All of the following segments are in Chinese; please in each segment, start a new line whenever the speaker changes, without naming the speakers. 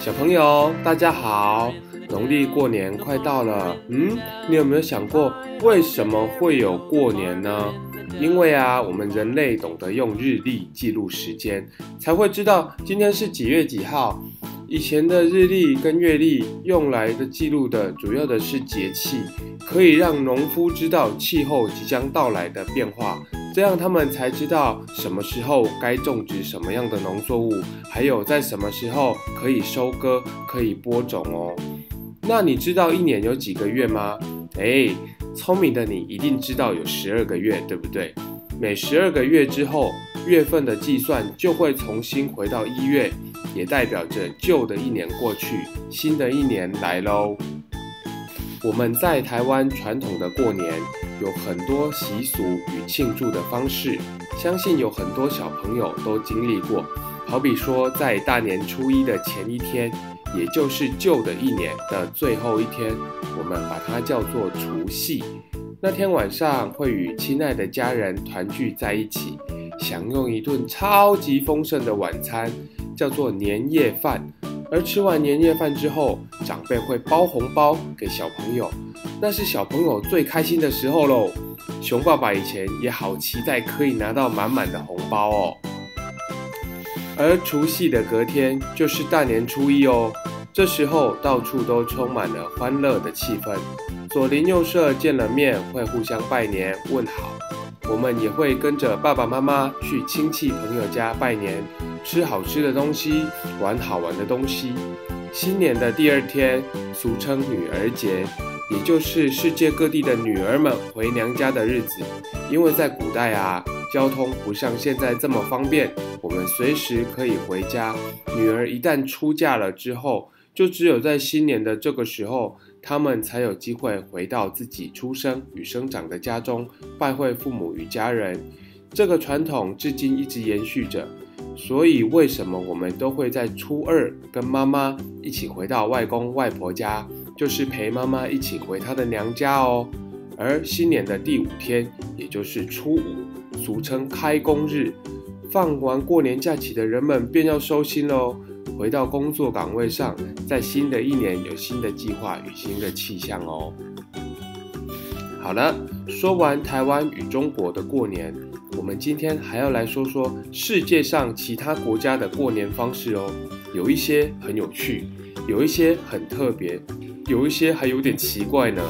小朋友，大家好！农历过年快到了，嗯，你有没有想过为什么会有过年呢？因为啊，我们人类懂得用日历记录时间，才会知道今天是几月几号。以前的日历跟月历用来的记录的主要的是节气，可以让农夫知道气候即将到来的变化，这样他们才知道什么时候该种植什么样的农作物，还有在什么时候可以收割、可以播种哦。那你知道一年有几个月吗？哎，聪明的你一定知道有十二个月，对不对？每十二个月之后，月份的计算就会重新回到一月。也代表着旧的一年过去，新的一年来喽。我们在台湾传统的过年有很多习俗与庆祝的方式，相信有很多小朋友都经历过。好比说，在大年初一的前一天，也就是旧的一年的最后一天，我们把它叫做除夕。那天晚上会与亲爱的家人团聚在一起，享用一顿超级丰盛的晚餐。叫做年夜饭，而吃完年夜饭之后，长辈会包红包给小朋友，那是小朋友最开心的时候喽。熊爸爸以前也好期待可以拿到满满的红包哦。而除夕的隔天就是大年初一哦，这时候到处都充满了欢乐的气氛，左邻右舍见了面会互相拜年问好，我们也会跟着爸爸妈妈去亲戚朋友家拜年。吃好吃的东西，玩好玩的东西。新年的第二天，俗称女儿节，也就是世界各地的女儿们回娘家的日子。因为在古代啊，交通不像现在这么方便，我们随时可以回家。女儿一旦出嫁了之后，就只有在新年的这个时候，她们才有机会回到自己出生与生长的家中，拜会父母与家人。这个传统至今一直延续着。所以，为什么我们都会在初二跟妈妈一起回到外公外婆家，就是陪妈妈一起回她的娘家哦。而新年的第五天，也就是初五，俗称开工日，放完过年假期的人们便要收心喽，回到工作岗位上，在新的一年有新的计划与新的气象哦。好了，说完台湾与中国的过年。我们今天还要来说说世界上其他国家的过年方式哦，有一些很有趣，有一些很特别，有一些还有点奇怪呢。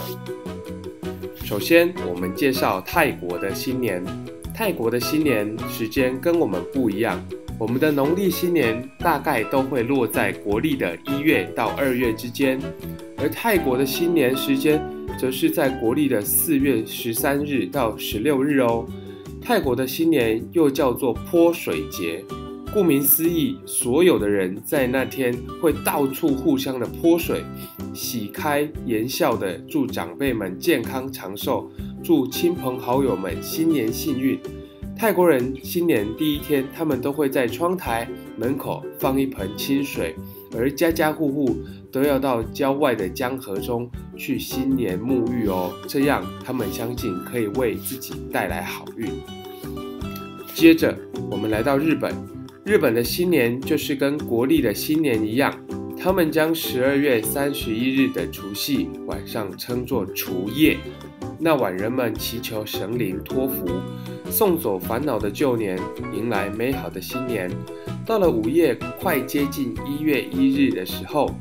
首先，我们介绍泰国的新年。泰国的新年时间跟我们不一样，我们的农历新年大概都会落在国历的一月到二月之间，而泰国的新年时间则是在国历的四月十三日到十六日哦。泰国的新年又叫做泼水节，顾名思义，所有的人在那天会到处互相的泼水，喜开言笑的祝长辈们健康长寿，祝亲朋好友们新年幸运。泰国人新年第一天，他们都会在窗台门口放一盆清水，而家家户户都要到郊外的江河中去新年沐浴哦，这样他们相信可以为自己带来好运。接着，我们来到日本，日本的新年就是跟国历的新年一样，他们将十二月三十一日的除夕晚上称作除夜。那晚，人们祈求神灵托福，送走烦恼的旧年，迎来美好的新年。到了午夜，快接近一月一日的时候，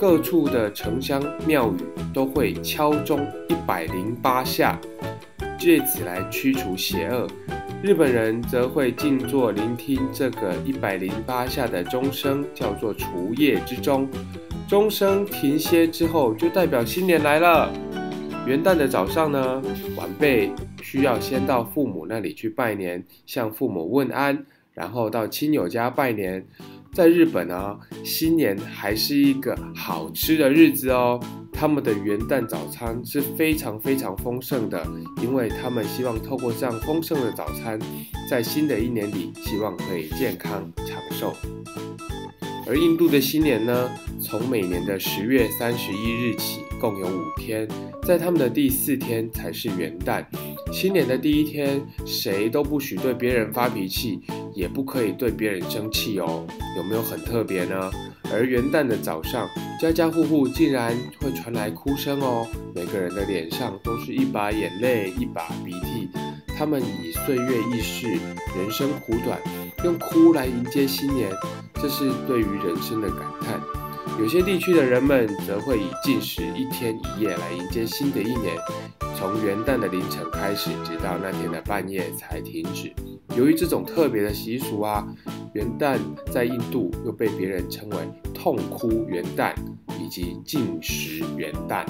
各处的城乡庙宇都会敲钟一百零八下，借此来驱除邪恶。日本人则会静坐聆听这个一百零八下的钟声，叫做除夜之钟。钟声停歇之后，就代表新年来了。元旦的早上呢，晚辈需要先到父母那里去拜年，向父母问安，然后到亲友家拜年。在日本啊，新年还是一个好吃的日子哦。他们的元旦早餐是非常非常丰盛的，因为他们希望透过这样丰盛的早餐，在新的一年里，希望可以健康长寿。而印度的新年呢，从每年的十月三十一日起，共有五天，在他们的第四天才是元旦。新年的第一天，谁都不许对别人发脾气，也不可以对别人生气哦。有没有很特别呢？而元旦的早上，家家户户竟然会传来哭声哦，每个人的脸上都是一把眼泪，一把鼻涕。他们以岁月易逝，人生苦短，用哭来迎接新年，这是对于人生的感叹。有些地区的人们则会以禁食一天一夜来迎接新的一年，从元旦的凌晨开始，直到那天的半夜才停止。由于这种特别的习俗啊，元旦在印度又被别人称为“痛哭元旦”以及“禁食元旦”。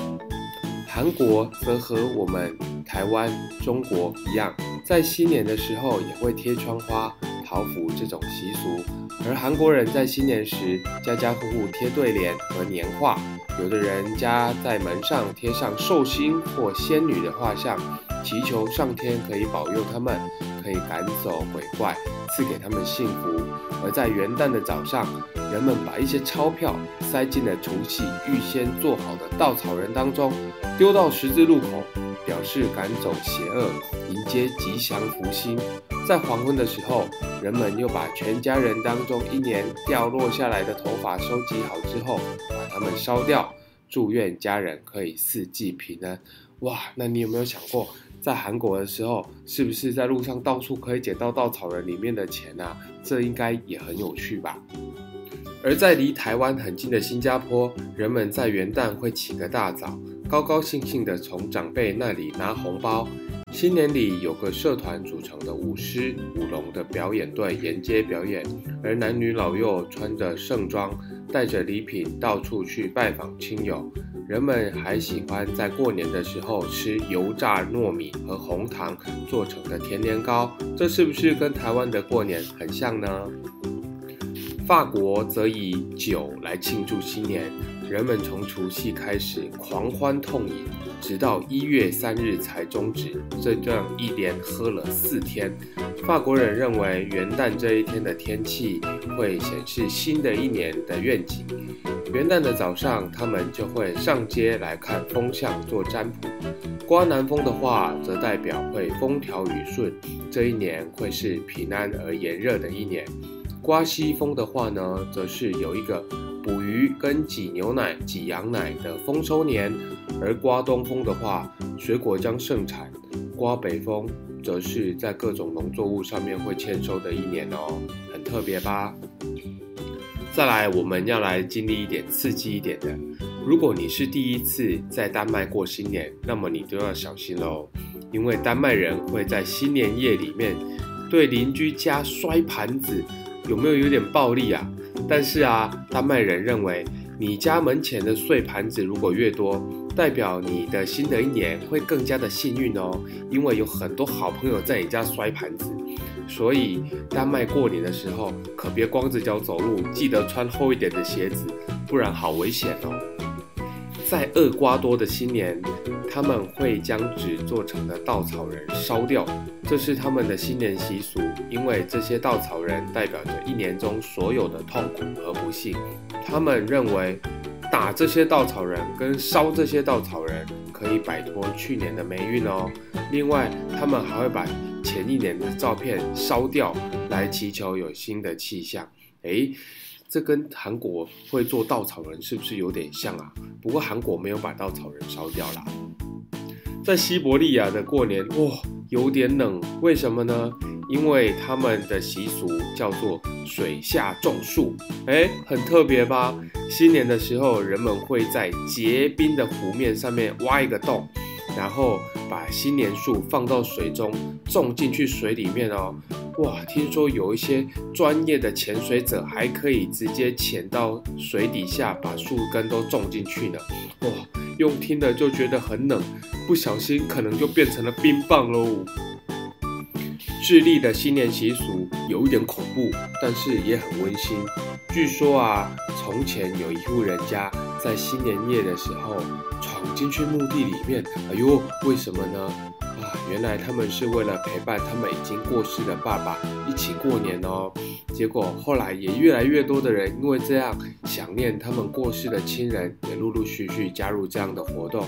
韩国则和我们台湾、中国一样，在新年的时候也会贴窗花、桃符这种习俗。而韩国人在新年时，家家户户贴对联和年画，有的人家在门上贴上寿星或仙女的画像，祈求上天可以保佑他们，可以赶走鬼怪，赐给他们幸福。而在元旦的早上，人们把一些钞票塞进了除夕预先做好的稻草人当中，丢到十字路口，表示赶走邪恶，迎接吉祥福星。在黄昏的时候，人们又把全家人当中一年掉落下来的头发收集好之后，把它们烧掉，祝愿家人可以四季平安。哇，那你有没有想过，在韩国的时候，是不是在路上到处可以捡到稻草人里面的钱啊？这应该也很有趣吧？而在离台湾很近的新加坡，人们在元旦会起个大早，高高兴兴地从长辈那里拿红包。新年里有个社团组成的舞狮、舞龙的表演队沿街表演，而男女老幼穿着盛装，带着礼品到处去拜访亲友。人们还喜欢在过年的时候吃油炸糯米和红糖做成的甜年糕，这是不是跟台湾的过年很像呢？法国则以酒来庆祝新年，人们从除夕开始狂欢痛饮。直到一月三日才终止，这样一连喝了四天。法国人认为元旦这一天的天气会显示新的一年的愿景。元旦的早上，他们就会上街来看风向做占卜。刮南风的话，则代表会风调雨顺，这一年会是平安而炎热的一年。刮西风的话呢，则是有一个。捕鱼跟挤牛奶、挤羊奶的丰收年，而刮东风的话，水果将盛产；刮北风，则是在各种农作物上面会欠收的一年哦，很特别吧？再来，我们要来经历一点刺激一点的。如果你是第一次在丹麦过新年，那么你都要小心喽，因为丹麦人会在新年夜里面对邻居家摔盘子，有没有有点暴力啊？但是啊，丹麦人认为，你家门前的碎盘子如果越多，代表你的新的一年会更加的幸运哦，因为有很多好朋友在你家摔盘子。所以，丹麦过年的时候可别光着脚走路，记得穿厚一点的鞋子，不然好危险哦。在厄瓜多的新年，他们会将纸做成的稻草人烧掉，这是他们的新年习俗。因为这些稻草人代表着一年中所有的痛苦和不幸。他们认为，打这些稻草人跟烧这些稻草人可以摆脱去年的霉运哦。另外，他们还会把前一年的照片烧掉，来祈求有新的气象。诶。这跟韩国会做稻草人是不是有点像啊？不过韩国没有把稻草人烧掉啦。在西伯利亚的过年，哇，有点冷，为什么呢？因为他们的习俗叫做水下种树，哎，很特别吧？新年的时候，人们会在结冰的湖面上面挖一个洞。然后把新年树放到水中，种进去水里面哦。哇，听说有一些专业的潜水者还可以直接潜到水底下，把树根都种进去呢。哇，用听的就觉得很冷，不小心可能就变成了冰棒喽。智利的新年习俗有一点恐怖，但是也很温馨。据说啊，从前有一户人家在新年夜的时候闯。进去墓地里面，哎呦，为什么呢？啊，原来他们是为了陪伴他们已经过世的爸爸一起过年哦。结果后来也越来越多的人因为这样想念他们过世的亲人，也陆陆续续加入这样的活动。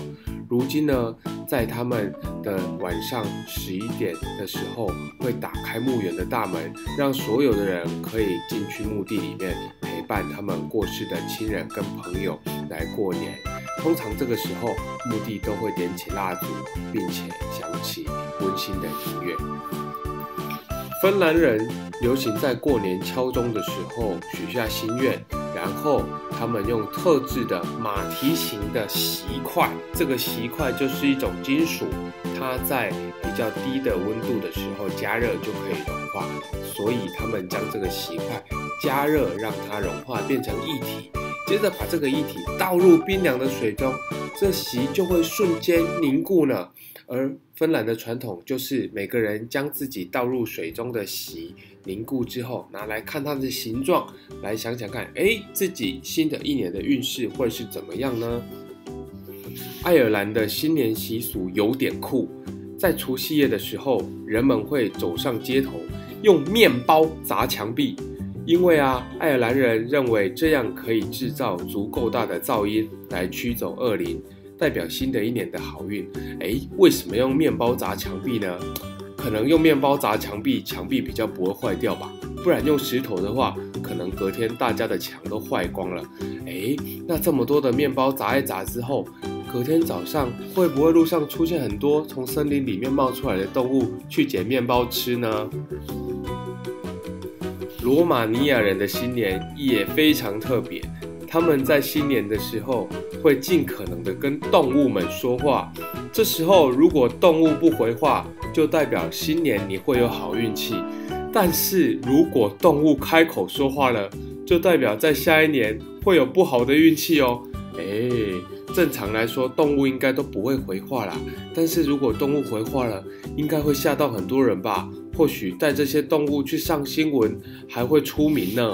如今呢，在他们的晚上十一点的时候，会打开墓园的大门，让所有的人可以进去墓地里面陪。伴他们过世的亲人跟朋友来过年。通常这个时候，墓地都会点起蜡烛，并且响起温馨的音乐。芬兰人流行在过年敲钟的时候许下心愿，然后他们用特制的马蹄形的锡块，这个锡块就是一种金属，它在比较低的温度的时候加热就可以融化，所以他们将这个锡块加热，让它融化变成液体。接着把这个液体倒入冰凉的水中，这席就会瞬间凝固了。而芬兰的传统就是每个人将自己倒入水中的席凝固之后，拿来看它的形状，来想想看，哎，自己新的一年的运势会是怎么样呢？爱尔兰的新年习俗有点酷，在除夕夜的时候，人们会走上街头，用面包砸墙壁。因为啊，爱尔兰人认为这样可以制造足够大的噪音来驱走恶灵，代表新的一年的好运。诶，为什么用面包砸墙壁呢？可能用面包砸墙壁，墙壁比较不会坏掉吧。不然用石头的话，可能隔天大家的墙都坏光了。诶，那这么多的面包砸一砸之后，隔天早上会不会路上出现很多从森林里面冒出来的动物去捡面包吃呢？罗马尼亚人的新年也非常特别，他们在新年的时候会尽可能的跟动物们说话。这时候如果动物不回话，就代表新年你会有好运气；但是如果动物开口说话了，就代表在下一年会有不好的运气哦。哎，正常来说动物应该都不会回话啦，但是如果动物回话了，应该会吓到很多人吧。或许带这些动物去上新闻，还会出名呢。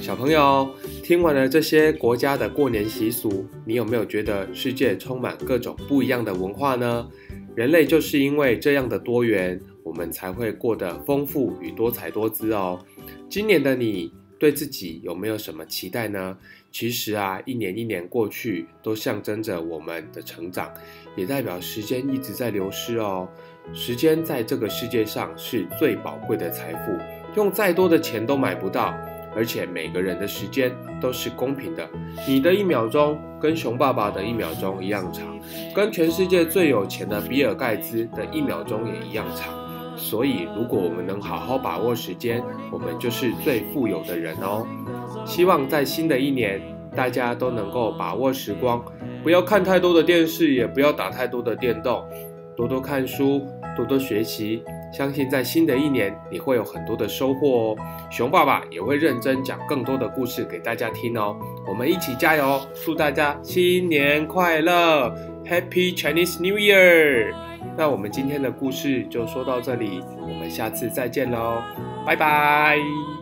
小朋友，听完了这些国家的过年习俗，你有没有觉得世界充满各种不一样的文化呢？人类就是因为这样的多元，我们才会过得丰富与多彩多姿哦。今年的你对自己有没有什么期待呢？其实啊，一年一年过去，都象征着我们的成长，也代表时间一直在流失哦。时间在这个世界上是最宝贵的财富，用再多的钱都买不到。而且每个人的时间都是公平的，你的一秒钟跟熊爸爸的一秒钟一样长，跟全世界最有钱的比尔盖茨的一秒钟也一样长。所以，如果我们能好好把握时间，我们就是最富有的人哦。希望在新的一年，大家都能够把握时光，不要看太多的电视，也不要打太多的电动，多多看书。多多学习，相信在新的一年你会有很多的收获哦。熊爸爸也会认真讲更多的故事给大家听哦。我们一起加油，祝大家新年快乐，Happy Chinese New Year！那我们今天的故事就说到这里，我们下次再见喽，拜拜。